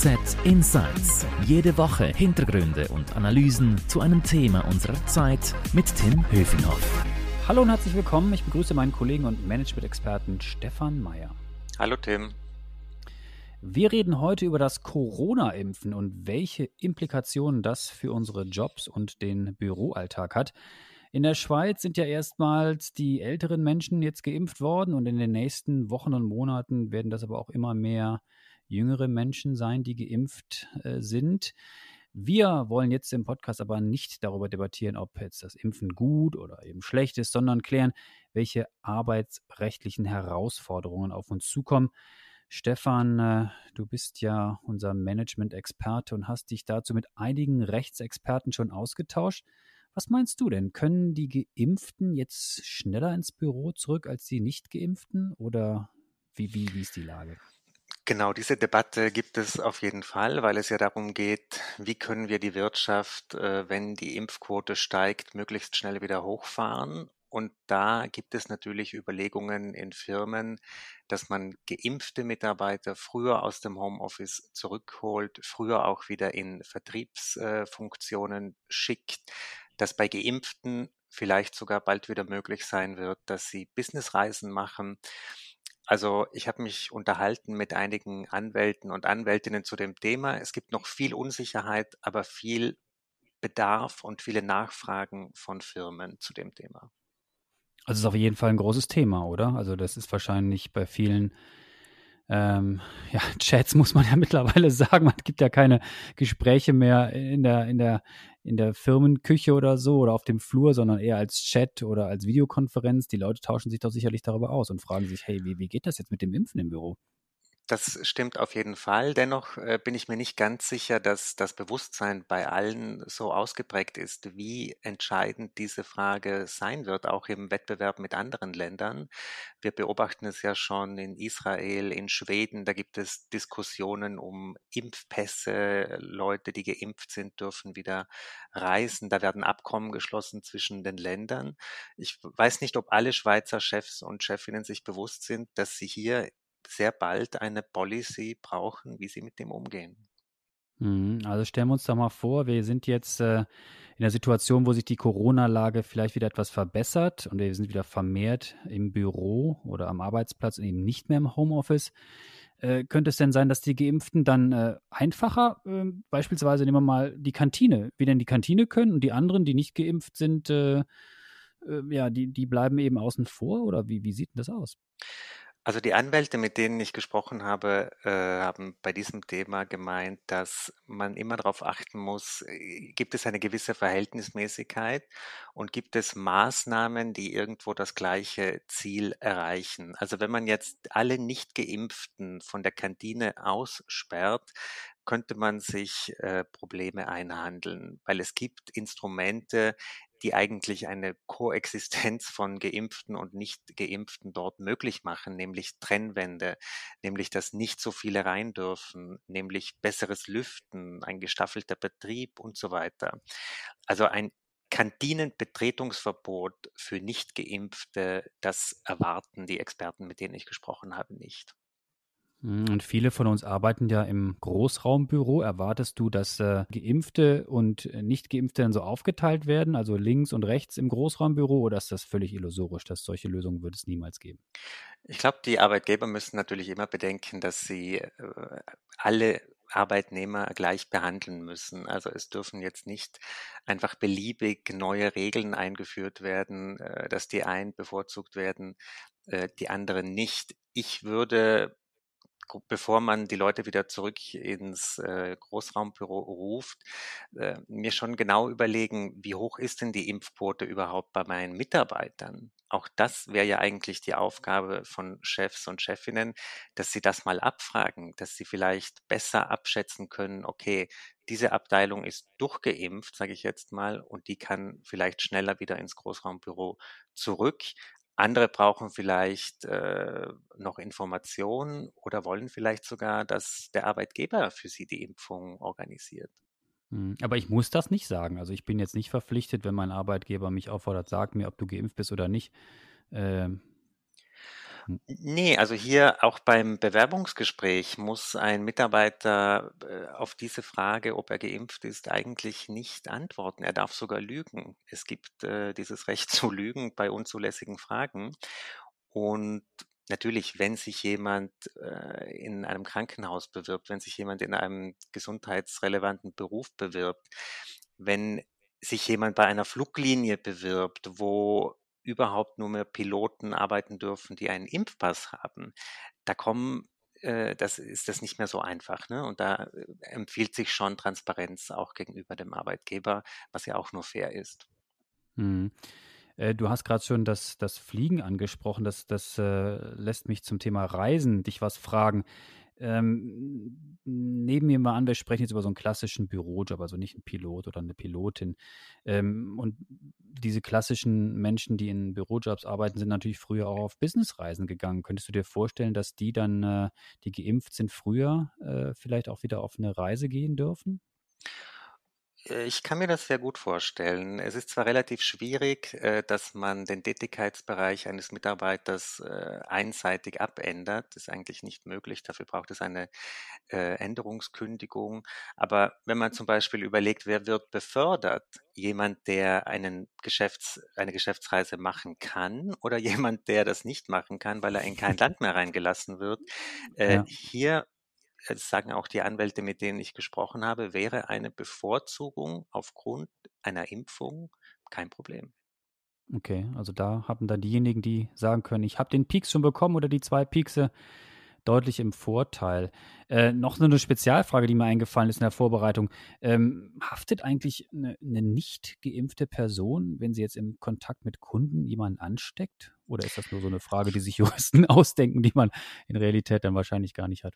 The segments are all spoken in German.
FAZ Insights. Jede Woche Hintergründe und Analysen zu einem Thema unserer Zeit mit Tim Höfinghoff. Hallo und herzlich willkommen. Ich begrüße meinen Kollegen und Management-Experten Stefan Mayer. Hallo Tim. Wir reden heute über das Corona-Impfen und welche Implikationen das für unsere Jobs und den Büroalltag hat. In der Schweiz sind ja erstmals die älteren Menschen jetzt geimpft worden und in den nächsten Wochen und Monaten werden das aber auch immer mehr jüngere Menschen sein, die geimpft äh, sind. Wir wollen jetzt im Podcast aber nicht darüber debattieren, ob jetzt das Impfen gut oder eben schlecht ist, sondern klären, welche arbeitsrechtlichen Herausforderungen auf uns zukommen. Stefan, äh, du bist ja unser Management-Experte und hast dich dazu mit einigen Rechtsexperten schon ausgetauscht. Was meinst du denn? Können die Geimpften jetzt schneller ins Büro zurück als die Nicht-Geimpften oder wie, wie, wie ist die Lage? Genau, diese Debatte gibt es auf jeden Fall, weil es ja darum geht, wie können wir die Wirtschaft, äh, wenn die Impfquote steigt, möglichst schnell wieder hochfahren. Und da gibt es natürlich Überlegungen in Firmen, dass man geimpfte Mitarbeiter früher aus dem Homeoffice zurückholt, früher auch wieder in Vertriebsfunktionen schickt, dass bei geimpften vielleicht sogar bald wieder möglich sein wird, dass sie Businessreisen machen also ich habe mich unterhalten mit einigen Anwälten und Anwältinnen zu dem Thema. Es gibt noch viel Unsicherheit, aber viel Bedarf und viele Nachfragen von Firmen zu dem Thema. Also es ist auf jeden Fall ein großes Thema, oder? Also das ist wahrscheinlich bei vielen ähm, ja, Chats muss man ja mittlerweile sagen. Man gibt ja keine Gespräche mehr in der, in der, in der Firmenküche oder so oder auf dem Flur, sondern eher als Chat oder als Videokonferenz. Die Leute tauschen sich doch sicherlich darüber aus und fragen sich, hey, wie, wie geht das jetzt mit dem Impfen im Büro? Das stimmt auf jeden Fall. Dennoch äh, bin ich mir nicht ganz sicher, dass das Bewusstsein bei allen so ausgeprägt ist, wie entscheidend diese Frage sein wird, auch im Wettbewerb mit anderen Ländern. Wir beobachten es ja schon in Israel, in Schweden, da gibt es Diskussionen um Impfpässe. Leute, die geimpft sind, dürfen wieder reisen. Da werden Abkommen geschlossen zwischen den Ländern. Ich weiß nicht, ob alle Schweizer Chefs und Chefinnen sich bewusst sind, dass sie hier sehr bald eine Policy brauchen, wie sie mit dem umgehen. Mhm, also stellen wir uns da mal vor, wir sind jetzt äh, in der Situation, wo sich die Corona-Lage vielleicht wieder etwas verbessert und wir sind wieder vermehrt im Büro oder am Arbeitsplatz und eben nicht mehr im Homeoffice. Äh, könnte es denn sein, dass die Geimpften dann äh, einfacher, äh, beispielsweise nehmen wir mal die Kantine, wieder in die Kantine können und die anderen, die nicht geimpft sind, ja, die, die bleiben eben außen vor oder wie, wie sieht denn das aus? Also die Anwälte, mit denen ich gesprochen habe, äh, haben bei diesem Thema gemeint, dass man immer darauf achten muss, äh, gibt es eine gewisse Verhältnismäßigkeit und gibt es Maßnahmen, die irgendwo das gleiche Ziel erreichen. Also wenn man jetzt alle nicht geimpften von der Kantine aussperrt, könnte man sich äh, Probleme einhandeln, weil es gibt Instrumente, die eigentlich eine Koexistenz von Geimpften und Nicht-Geimpften dort möglich machen, nämlich Trennwände, nämlich dass nicht so viele rein dürfen, nämlich besseres Lüften, ein gestaffelter Betrieb und so weiter. Also ein Kantinenbetretungsverbot für Nicht-Geimpfte, das erwarten die Experten, mit denen ich gesprochen habe, nicht. Mhm, und viele von uns arbeiten ja im Großraumbüro. Erwartest du, dass äh, Geimpfte und Nicht-Geimpfte dann so aufgeteilt werden, also links und rechts im Großraumbüro, oder ist das völlig illusorisch, dass solche Lösungen wird es niemals geben? Ich glaube, die Arbeitgeber müssen natürlich immer bedenken, dass sie äh, alle Arbeitnehmer gleich behandeln müssen. Also es dürfen jetzt nicht einfach beliebig neue Regeln eingeführt werden, äh, dass die einen bevorzugt werden, äh, die anderen nicht. Ich würde bevor man die Leute wieder zurück ins äh, Großraumbüro ruft, äh, mir schon genau überlegen, wie hoch ist denn die Impfquote überhaupt bei meinen Mitarbeitern? Auch das wäre ja eigentlich die Aufgabe von Chefs und Chefinnen, dass sie das mal abfragen, dass sie vielleicht besser abschätzen können, okay, diese Abteilung ist durchgeimpft, sage ich jetzt mal, und die kann vielleicht schneller wieder ins Großraumbüro zurück. Andere brauchen vielleicht äh, noch Informationen oder wollen vielleicht sogar, dass der Arbeitgeber für sie die Impfung organisiert. Hm, aber ich muss das nicht sagen. Also ich bin jetzt nicht verpflichtet, wenn mein Arbeitgeber mich auffordert, sag mir, ob du geimpft bist oder nicht. Ähm, Hm. Nee, also hier auch beim Bewerbungsgespräch muss ein Mitarbeiter äh, auf diese Frage, ob er geimpft ist, eigentlich nicht antworten. Er darf sogar lügen. Es gibt äh, dieses Recht zu lügen bei unzulässigen Fragen. Und natürlich, wenn sich jemand äh, in einem Krankenhaus bewirbt, wenn sich jemand in einem gesundheitsrelevanten Beruf bewirbt, wenn sich jemand bei einer Fluglinie bewirbt, wo überhaupt nur mehr Piloten arbeiten dürfen, die einen Impfpass haben, da kommen äh, das ist das nicht mehr so einfach. Ne? Und da äh, empfiehlt sich schon Transparenz auch gegenüber dem Arbeitgeber, was ja auch nur fair ist. Hm. Äh, du hast gerade schon das, das Fliegen angesprochen. Das, das äh, lässt mich zum Thema Reisen dich was fragen. Ähm, nehmen wir mal an, wir sprechen jetzt über so einen klassischen Bürojob, also nicht ein Pilot oder eine Pilotin. Ähm, und diese klassischen Menschen, die in Bürojobs arbeiten, sind natürlich früher auch auf Businessreisen gegangen. Könntest du dir vorstellen, dass die dann, äh, die geimpft sind, früher äh, vielleicht auch wieder auf eine Reise gehen dürfen? Äh, ich kann mir das sehr gut vorstellen. Es ist zwar relativ schwierig, äh, dass man den Tätigkeitsbereich eines Mitarbeiters äh, einseitig abändert. Das ist eigentlich nicht möglich. Dafür braucht es eine Änderungskündigung. Aber wenn man zum Beispiel überlegt, wer wird befördert? Jemand, der einen Geschäfts-, eine Geschäftsreise machen kann oder jemand, der das nicht machen kann, weil er in kein Land mehr reingelassen wird. Ja. Hier das sagen auch die Anwälte, mit denen ich gesprochen habe, wäre eine Bevorzugung aufgrund einer Impfung kein Problem. Okay, also da haben dann diejenigen, die sagen können, ich habe den Peaks schon bekommen oder die zwei Peakse, deutlich im Vorteil. Äh, noch so eine Spezialfrage, die mir eingefallen ist in der Vorbereitung. Ähm, haftet eigentlich eine, eine, nicht geimpfte Person, wenn sie jetzt im Kontakt mit Kunden jemanden ansteckt? Oder ist das nur so eine Frage, die sich Juristen ausdenken, die man in Realität dann wahrscheinlich gar nicht hat?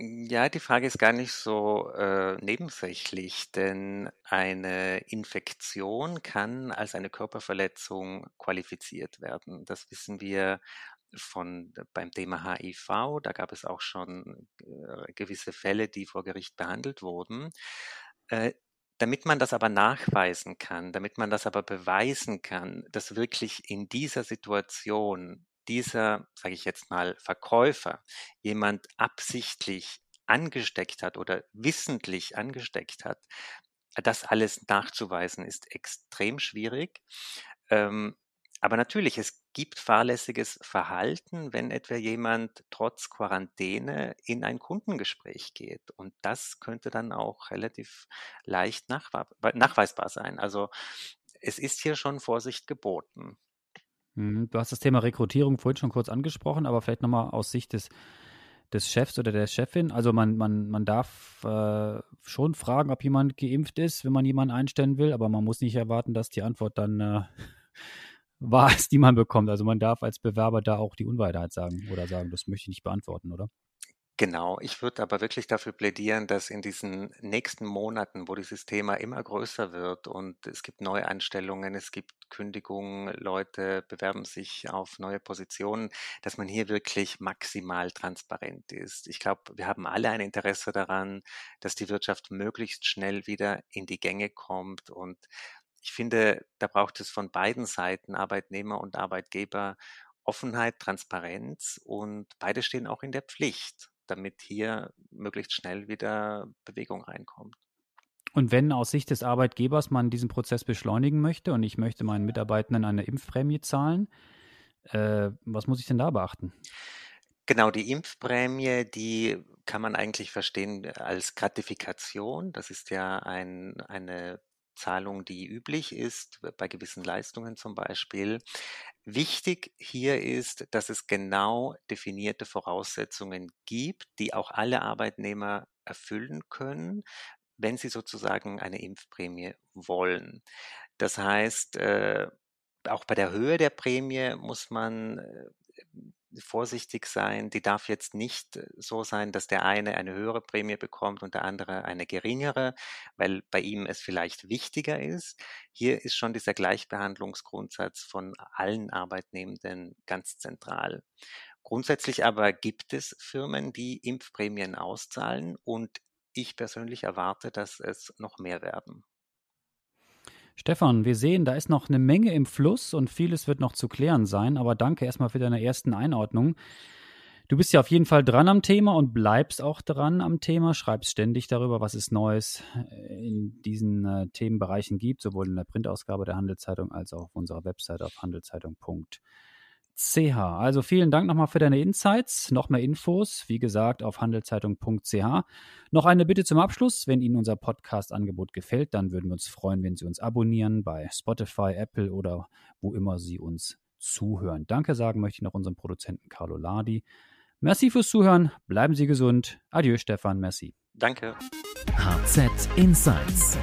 Ja, die Frage ist gar nicht so äh, nebensächlich, denn eine Infektion kann als eine Körperverletzung qualifiziert werden. Das wissen wir von beim Thema HIV. Da gab es auch schon äh, gewisse Fälle, die vor Gericht behandelt wurden. Äh, damit man das aber nachweisen kann, damit man das aber beweisen kann, dass wirklich in dieser Situation dieser, sage ich jetzt mal, Verkäufer jemand absichtlich angesteckt hat oder wissentlich angesteckt hat, das alles nachzuweisen ist extrem schwierig. Ähm, aber natürlich, es gibt fahrlässiges Verhalten, wenn etwa jemand trotz Quarantäne in ein Kundengespräch geht. Und das könnte dann auch relativ leicht nachweisbar sein. Also es ist hier schon Vorsicht geboten. Mhm, du hast das Thema Rekrutierung vorhin schon kurz angesprochen, aber vielleicht nochmal aus Sicht des, des Chefs oder der Chefin. Also man, man, man darf äh, schon fragen, ob jemand geimpft ist, wenn man jemanden einstellen will, aber man muss nicht erwarten, dass die Antwort dann äh, wahr ist, die man bekommt. Also man darf als Bewerber da auch die Unwahrheit sagen oder sagen, das möchte ich nicht beantworten, oder? Genau, ich würde aber wirklich dafür plädieren, dass in diesen nächsten Monaten, wo dieses Thema immer größer wird und es gibt Neuanstellungen, es gibt Kündigungen, Leute bewerben sich auf neue Positionen, dass man hier wirklich maximal transparent ist. Ich glaube, wir haben alle ein Interesse daran, dass die Wirtschaft möglichst schnell wieder in die Gänge kommt und ich finde, da braucht es von beiden Seiten, Arbeitnehmer und Arbeitgeber, Offenheit, Transparenz und beide stehen auch in der Pflicht damit hier möglichst schnell wieder Bewegung reinkommt. Und wenn aus Sicht des Arbeitgebers man diesen Prozess beschleunigen möchte und ich möchte meinen Mitarbeitenden eine Impfprämie zahlen, äh, was muss ich denn da beachten? Genau, die Impfprämie, die kann man eigentlich verstehen als Gratifikation. Das ist ja ein, eine Zahlung, die üblich ist, bei gewissen Leistungen zum Beispiel. Wichtig hier ist, dass es genau definierte Voraussetzungen gibt, die auch alle Arbeitnehmer erfüllen können, wenn sie sozusagen eine Impfprämie wollen. Das heißt, äh, auch bei der Höhe der Prämie muss man äh, vorsichtig sein. Die darf jetzt nicht äh, so sein, dass der eine eine höhere Prämie bekommt und der andere eine geringere, weil bei ihm es vielleicht wichtiger ist. Hier ist schon dieser Gleichbehandlungsgrundsatz von allen Arbeitnehmenden ganz zentral. Grundsätzlich aber gibt es Firmen, die Impfprämien auszahlen und ich persönlich erwarte, dass es noch mehr werden. Stefan, wir sehen, da ist noch eine Menge im Fluss und vieles wird noch zu klären sein, aber danke erstmal für deine ersten Einordnungen. Du bist ja auf jeden Fall dran am Thema und bleibst auch dran am Thema, schreibst ständig darüber, was es Neues in diesen äh, Themenbereichen gibt, sowohl in der Printausgabe der Handelszeitung als auch auf unserer Website auf handelszeitung.de. CH. Also vielen Dank nochmal für deine Insights. Noch mehr Infos, wie gesagt, auf handelszeitung.ch. Noch eine Bitte zum Abschluss. Wenn Ihnen unser Podcast-Angebot gefällt, dann würden wir uns freuen, wenn Sie uns abonnieren bei Spotify, Apple oder wo immer Sie uns zuhören. Danke sagen möchte ich noch unserem Produzenten Carlo Ladi. Merci fürs Zuhören. Bleiben Sie gesund. Adieu, Stefan. Merci. Danke. HZ Insights